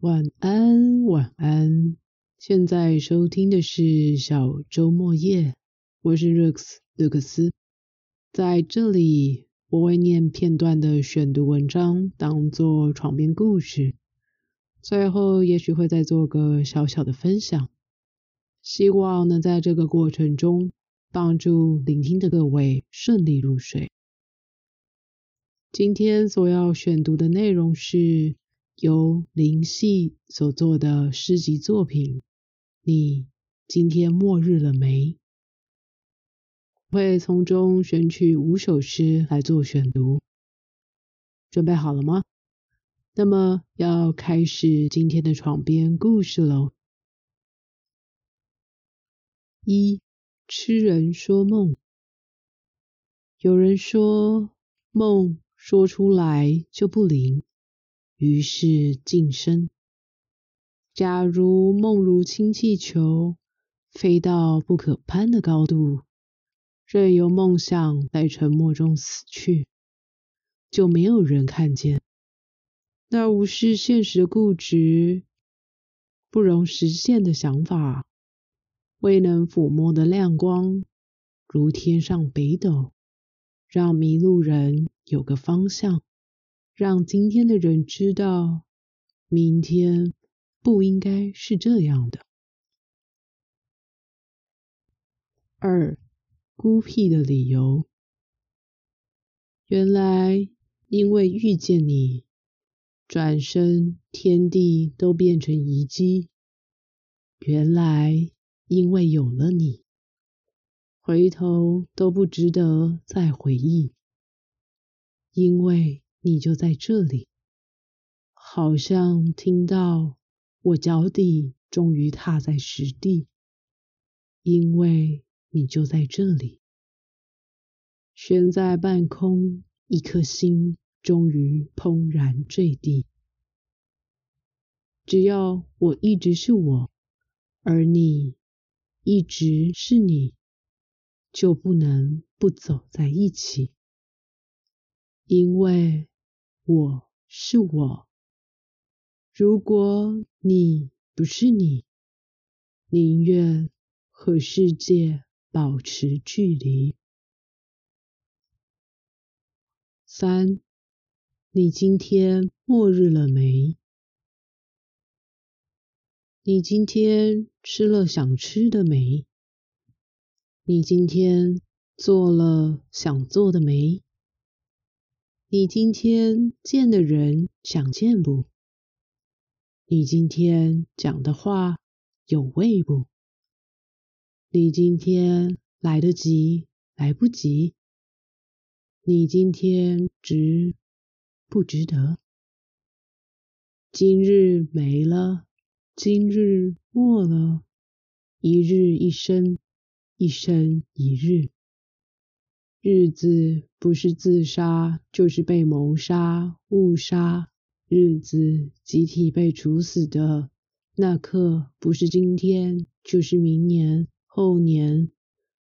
晚安，晚安。现在收听的是小周末夜，我是 Rex 卢克斯，在这里我会念片段的选读文章，当做床边故事，最后也许会再做个小小的分享，希望能在这个过程中帮助聆听的各位顺利入睡。今天所要选读的内容是由林夕所做的诗集作品。你今天末日了没？会从中选取五首诗来做选读。准备好了吗？那么要开始今天的床边故事喽。一，痴人说梦。有人说梦。说出来就不灵，于是晋升。假如梦如氢气球，飞到不可攀的高度，任由梦想在沉默中死去，就没有人看见。那无视现实的固执，不容实现的想法，未能抚摸的亮光，如天上北斗。让迷路人有个方向，让今天的人知道，明天不应该是这样的。二，孤僻的理由。原来因为遇见你，转身天地都变成遗迹。原来因为有了你。回头都不值得再回忆，因为你就在这里，好像听到我脚底终于踏在实地，因为你就在这里，悬在半空，一颗心终于怦然坠地。只要我一直是我，而你一直是你。就不能不走在一起，因为我是我。如果你不是你，宁愿和世界保持距离。三，你今天末日了没？你今天吃了想吃的没？你今天做了想做的没？你今天见的人想见不？你今天讲的话有味不？你今天来得及来不及？你今天值不值得？今日没了，今日没了，一日一生。一生一日，日子不是自杀，就是被谋杀、误杀。日子集体被处死的那刻，不是今天，就是明年、后年。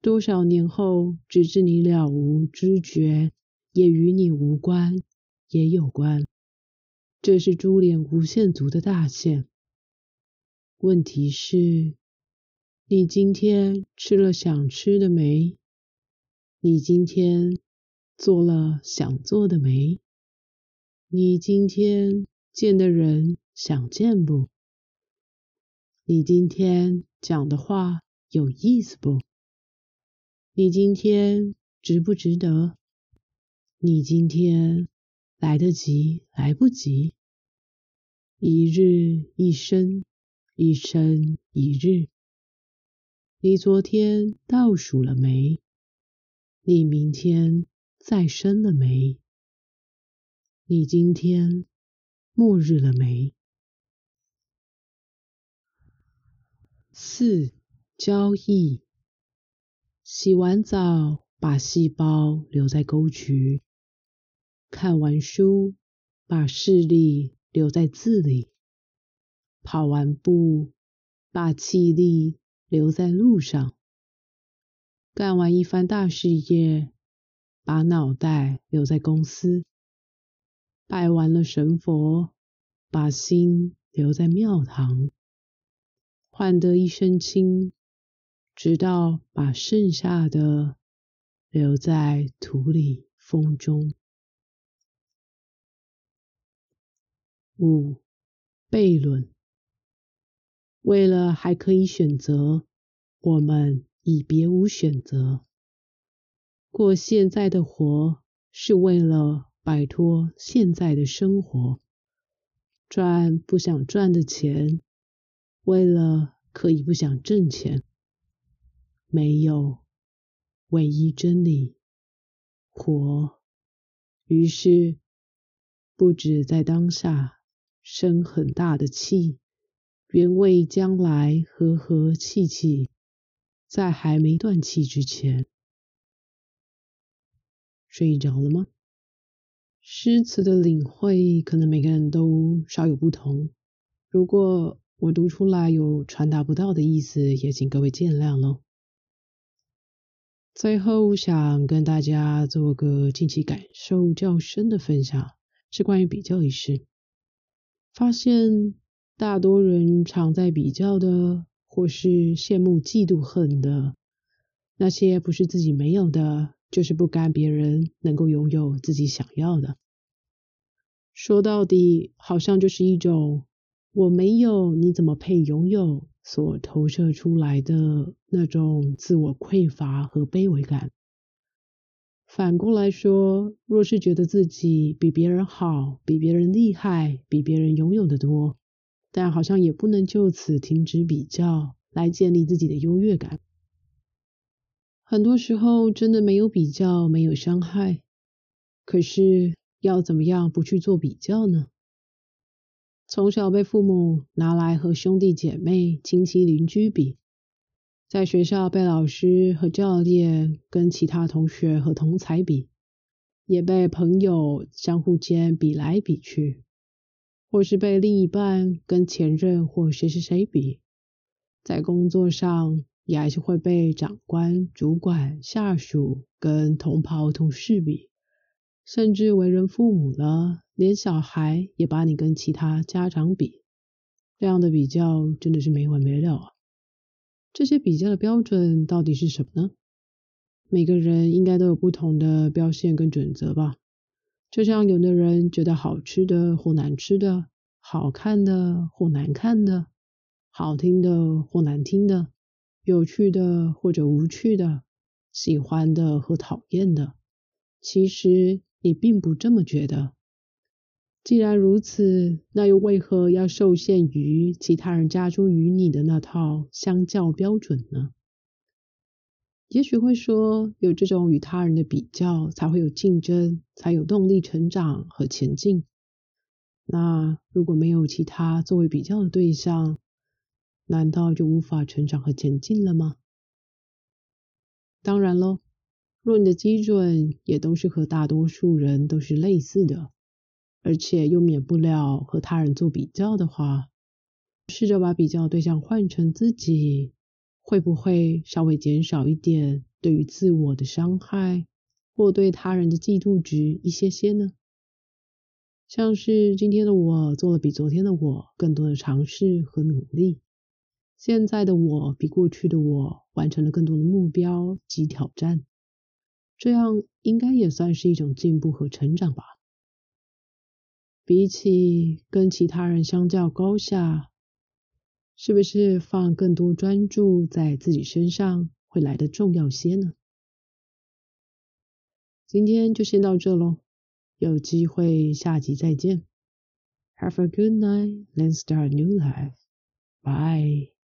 多少年后，直至你了无知觉，也与你无关，也有关。这是珠帘无限族的大限。问题是。你今天吃了想吃的没？你今天做了想做的没？你今天见的人想见不？你今天讲的话有意思不？你今天值不值得？你今天来得及来不及？一日一生，一生一日。你昨天倒数了没？你明天再生了没？你今天末日了没？四交易。洗完澡，把细胞留在沟渠；看完书，把视力留在字里；跑完步，把气力。留在路上，干完一番大事业，把脑袋留在公司；拜完了神佛，把心留在庙堂，换得一身轻，直到把剩下的留在土里风中。五悖论，为了还可以选择，我们已别无选择。过现在的活，是为了摆脱现在的生活；赚不想赚的钱，为了可以不想挣钱。没有唯一真理，活。于是，不止在当下。生很大的气，原为将来和和气气，在还没断气之前，睡着了吗？诗词的领会可能每个人都稍有不同，如果我读出来有传达不到的意思，也请各位见谅喽。最后想跟大家做个近期感受较深的分享，是关于比较一事。发现大多人常在比较的，或是羡慕、嫉妒、恨的那些，不是自己没有的，就是不甘别人能够拥有自己想要的。说到底，好像就是一种我没有，你怎么配拥有所投射出来的那种自我匮乏和卑微感。反过来说，若是觉得自己比别人好、比别人厉害、比别人拥有的多，但好像也不能就此停止比较，来建立自己的优越感。很多时候真的没有比较，没有伤害。可是要怎么样不去做比较呢？从小被父母拿来和兄弟姐妹、亲戚邻居比。在学校被老师和教练跟其他同学和同才比，也被朋友相互间比来比去，或是被另一半跟前任或谁谁谁比，在工作上也还是会被长官、主管、下属跟同袍同事比，甚至为人父母了，连小孩也把你跟其他家长比，这样的比较真的是没完没了啊！这些比较的标准到底是什么呢？每个人应该都有不同的标线跟准则吧。就像有的人觉得好吃的或难吃的，好看的或难看的，好听的或难听的，有趣的或者无趣的，喜欢的和讨厌的，其实你并不这么觉得。既然如此，那又为何要受限于其他人加诸于你的那套相较标准呢？也许会说，有这种与他人的比较，才会有竞争，才有动力成长和前进。那如果没有其他作为比较的对象，难道就无法成长和前进了吗？当然喽，若你的基准也都是和大多数人都是类似的。而且又免不了和他人做比较的话，试着把比较对象换成自己，会不会稍微减少一点对于自我的伤害，或对他人的嫉妒值一些些呢？像是今天的我做了比昨天的我更多的尝试和努力，现在的我比过去的我完成了更多的目标及挑战，这样应该也算是一种进步和成长吧。比起跟其他人相较高下，是不是放更多专注在自己身上会来的重要些呢？今天就先到这喽，有机会下集再见。Have a good night, let's start new life. Bye.